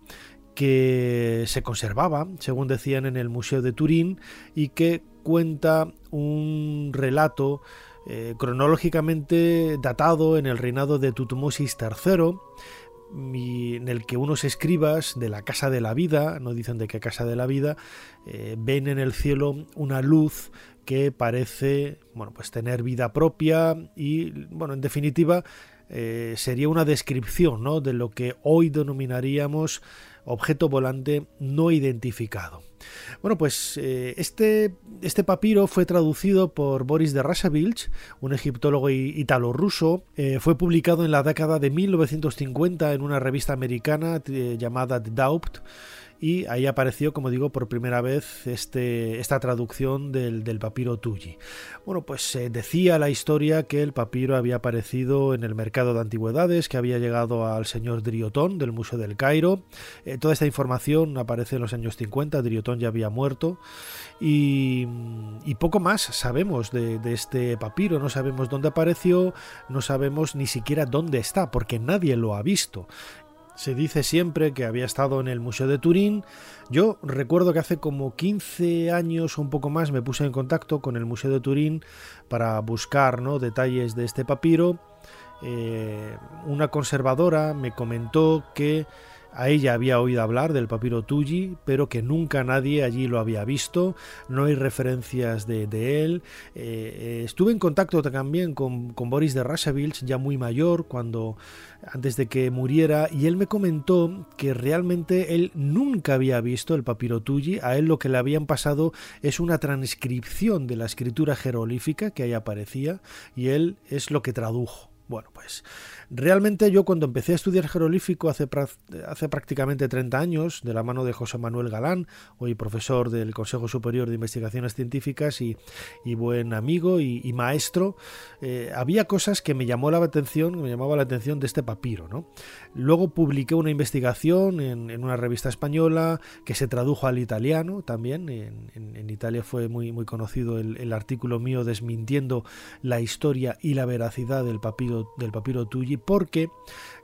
A: que se conservaba, según decían en el Museo de Turín, y que cuenta un relato eh, cronológicamente datado en el reinado de Tutmosis III, en el que unos escribas de la Casa de la Vida, no dicen de qué Casa de la Vida, eh, ven en el cielo una luz que parece bueno, pues tener vida propia y, bueno, en definitiva, eh, sería una descripción ¿no? de lo que hoy denominaríamos objeto volante no identificado. Bueno, pues eh, este, este papiro fue traducido por Boris de Rasavilch, un egiptólogo italo-ruso. Eh, fue publicado en la década de 1950 en una revista americana llamada The Daupt y ahí apareció, como digo, por primera vez este, esta traducción del, papiro Tuyi. Bueno, pues se decía la historia que el papiro había aparecido en el mercado de antigüedades, que había llegado al señor Driotón del Museo del Cairo. Eh, toda esta información aparece en los años 50, Driotón ya había muerto y, poco más sabemos de este papiro, no sabemos dónde apareció, no sabemos ni siquiera dónde está, porque nadie lo ha visto. Se dice siempre que había estado en el Museo de Turín. Yo recuerdo que hace como 15 años o un poco más me puse en contacto con el Museo de Turín para buscar ¿no? detalles de este papiro. Eh, una conservadora me comentó que A ella había oído hablar del papiro Tulli, pero que nunca nadie allí lo había visto, no hay referencias de, él. Eh, eh, estuve en contacto también con, Boris de Rasavils, ya muy mayor, cuando antes de que muriera, y él me comentó que realmente él nunca había visto el papiro Tulli, a él lo que le habían pasado es una transcripción de la escritura jerolífica que ahí aparecía, y él es lo que tradujo. Bueno, pues Realmente yo cuando empecé a estudiar jerolífico hace, prácticamente 30 años, de la mano de José Manuel Galán, hoy profesor del Consejo Superior de Investigaciones Científicas y, buen amigo y, maestro, eh, había cosas que me llamó la atención, me llamaba la atención de este papiro. ¿no? Luego publiqué una investigación en, una revista española que se tradujo al italiano también. En, Italia fue muy, muy conocido el, artículo mío desmintiendo la historia y la veracidad del papiro, del papiro Tulli porque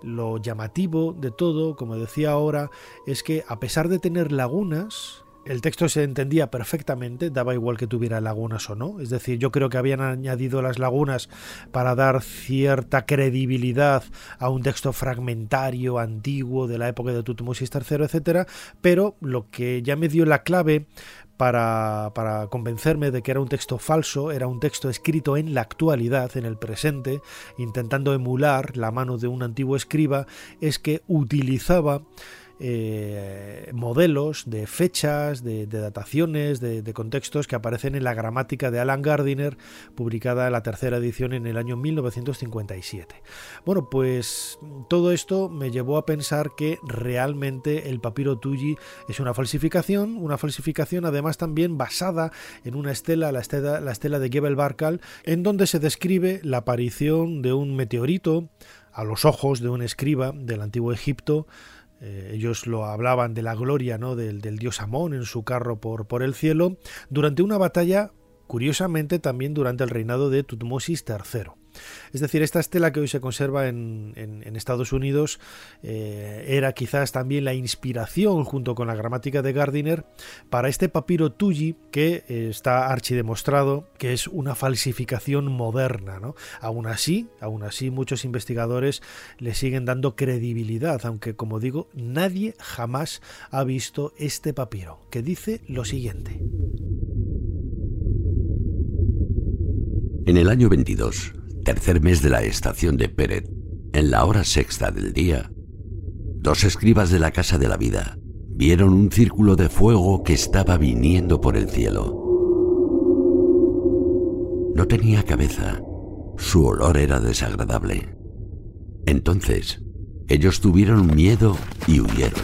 A: lo llamativo de todo, como decía ahora, es que a pesar de tener lagunas, el texto se entendía perfectamente, daba igual que tuviera lagunas o no. Es decir, yo creo que habían añadido las lagunas para dar cierta credibilidad a un texto fragmentario, antiguo, de la época de Tutmosis III, etc. Pero lo que ya me dio la clave para, para, convencerme de que era un texto falso, era un texto escrito en la actualidad, en el presente, intentando emular la mano de un antiguo escriba, es que utilizaba eh, modelos de fechas, de, dataciones, de, contextos que aparecen en la gramática de Alan Gardiner, publicada en la tercera edición en el año 1957. Bueno, pues todo esto me llevó a pensar que realmente el papiro Tulli es una falsificación, una falsificación además también basada en una estela, la estela, la estela de Gebel Barkal, en donde se describe la aparición de un meteorito a los ojos de un escriba del antiguo Egipto eh, ellos lo hablaban de la gloria ¿no? del, del, dios Amón en su carro por, por el cielo, durante una batalla, curiosamente también durante el reinado de Tutmosis III. Es decir, esta estela que hoy se conserva en, Estados Unidos eh, era quizás también la inspiración, junto con la gramática de Gardiner, para este papiro Tulli que eh, está archidemostrado que es una falsificación moderna. ¿no? Aún así, aún así, muchos investigadores le siguen dando credibilidad, aunque como digo, nadie jamás ha visto este papiro, que dice lo siguiente.
G: En el año 22, tercer mes de la estación de Pérez, en la hora sexta del día, dos escribas de la Casa de la Vida vieron un círculo de fuego que estaba viniendo por el cielo. No tenía cabeza, su olor era desagradable. Entonces, ellos tuvieron miedo y huyeron.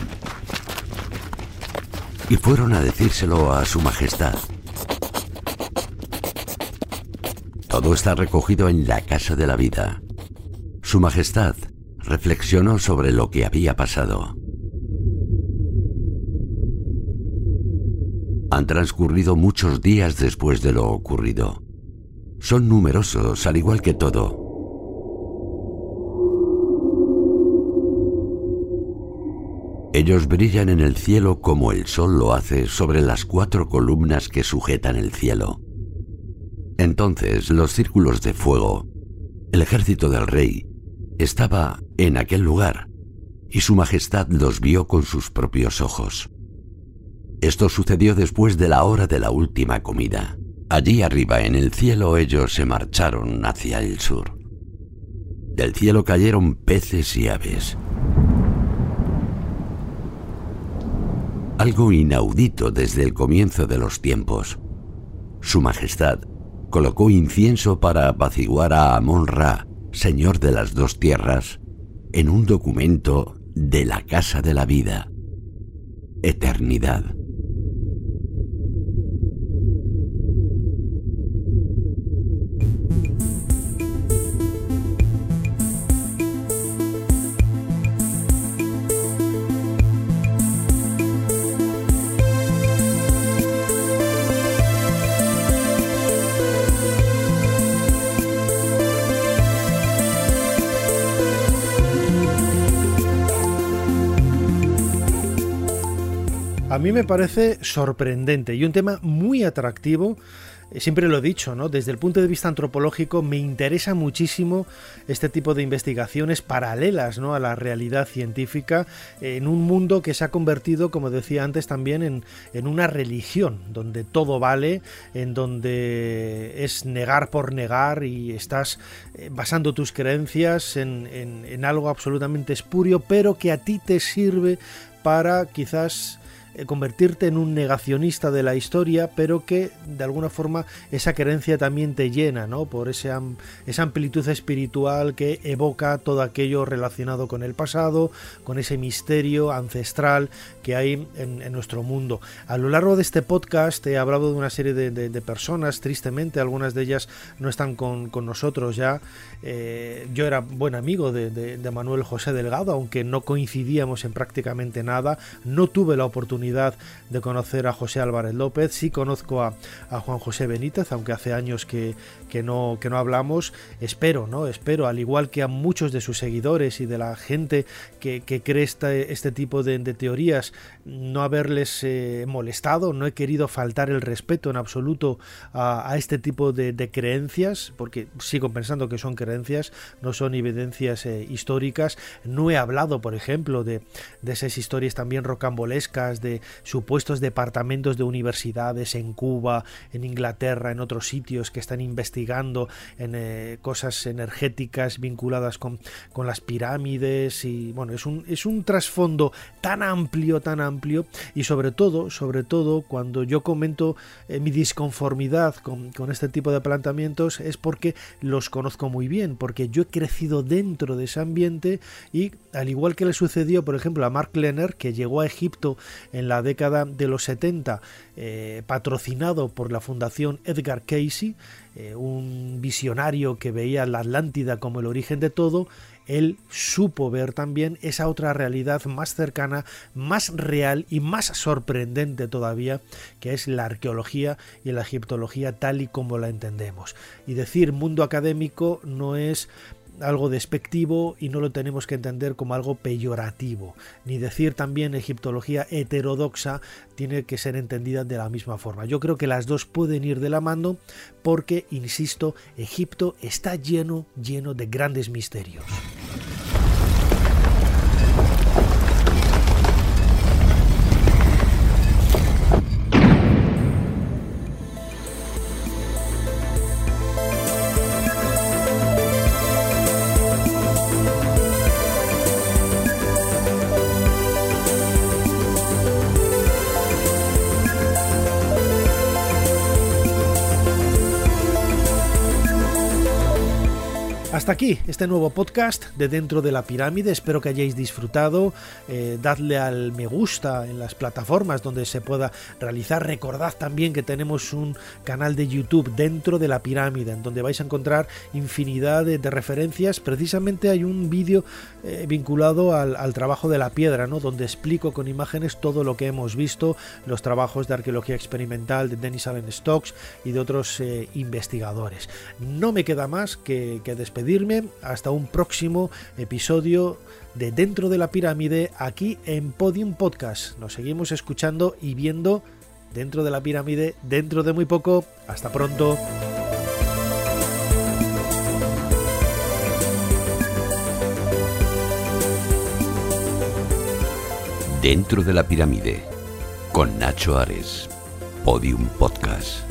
G: Y fueron a decírselo a su Majestad, Todo está recogido en la Casa de la Vida. Su Majestad reflexionó sobre lo que había pasado. Han transcurrido muchos días después de lo ocurrido. Son numerosos, al igual que todo. Ellos brillan en el cielo como el sol lo hace sobre las cuatro columnas que sujetan el cielo. Entonces los círculos de fuego, el ejército del rey, estaba en aquel lugar, y su majestad los vio con sus propios ojos. Esto sucedió después de la hora de la última comida. Allí arriba en el cielo ellos se marcharon hacia el sur. Del cielo cayeron peces y aves. Algo inaudito desde el comienzo de los tiempos. Su Majestad colocó incienso para apaciguar a Amon-Ra, señor de las dos tierras, en un documento de la Casa de la Vida, Eternidad.
A: Mí me parece sorprendente y un tema muy atractivo siempre lo he dicho, ¿no? Desde el punto de vista antropológico me interesa muchísimo este tipo de investigaciones paralelas, ¿no? A la realidad científica en un mundo que se ha convertido, como decía antes, también en, en una religión, donde todo vale, en donde es negar por negar y estás eh, basando tus creencias en, en, algo absolutamente espurio, pero que a ti te sirve para quizás eh, convertirte en un negacionista de la historia, pero que de alguna forma esa creencia también te llena, ¿no? Por ese esa amplitud espiritual que evoca todo aquello relacionado con el pasado, con ese misterio ancestral que hay en, nuestro mundo. A lo largo de este podcast he hablado de una serie de, personas, tristemente, algunas de ellas no están con, nosotros ya. Eh, yo era buen amigo de Manuel José Delgado, aunque no coincidíamos en prácticamente nada, no tuve la oportunidad de conocer a José Álvarez López, sí conozco a, Juan José Benítez, aunque hace años que, que, no, que no hablamos, espero, ¿no? Espero, al igual que a muchos de sus seguidores y de la gente que, cree este, este tipo de, teorías, no haberles eh, molestado, no he querido faltar el respeto en absoluto a, este tipo de, creencias, porque sigo pensando que son creencias, no son evidencias eh, históricas, no he hablado, por ejemplo, de, de esas historias también rocambolescas, de supuestos departamentos de universidades en Cuba, en Inglaterra, en otros sitios que están investigando en eh, cosas energéticas vinculadas con, con, las pirámides y bueno, es un, es un trasfondo tan amplio, tan amplio y sobre todo, sobre todo cuando yo comento eh, mi disconformidad con, con este tipo de planteamientos es porque los conozco muy bien, porque yo he crecido dentro de ese ambiente y al igual que le sucedió, por ejemplo, a Mark Lenner, que llegó a Egipto en la década de los 70, eh, patrocinado por la Fundación Edgar Casey, eh, un visionario que veía la Atlántida como el origen de todo, él supo ver también esa otra realidad más cercana, más real y más sorprendente todavía, que es la arqueología y la egiptología tal y como la entendemos. Y decir mundo académico no es algo despectivo y no lo tenemos que entender como algo peyorativo, ni decir también egiptología heterodoxa tiene que ser entendida de la misma forma. Yo creo que las dos pueden ir de la mano porque, insisto, Egipto está lleno, lleno de grandes misterios. Hasta aquí este nuevo podcast de Dentro de la Pirámide. Espero que hayáis disfrutado. Eh, dadle al me gusta en las plataformas donde se pueda realizar. Recordad también que tenemos un canal de YouTube Dentro de la Pirámide, en donde vais a encontrar infinidad de, referencias. Precisamente hay un vídeo eh, vinculado al, trabajo de la piedra, ¿no? donde explico con imágenes todo lo que hemos visto, los trabajos de arqueología experimental de Dennis Allen Stokes y de otros eh, investigadores. No me queda más que, que despedir hasta un próximo episodio de Dentro de la Pirámide aquí en Podium Podcast. Nos seguimos escuchando y viendo Dentro de la Pirámide dentro de muy poco. Hasta pronto.
G: Dentro de la Pirámide con Nacho Ares. Podium Podcast.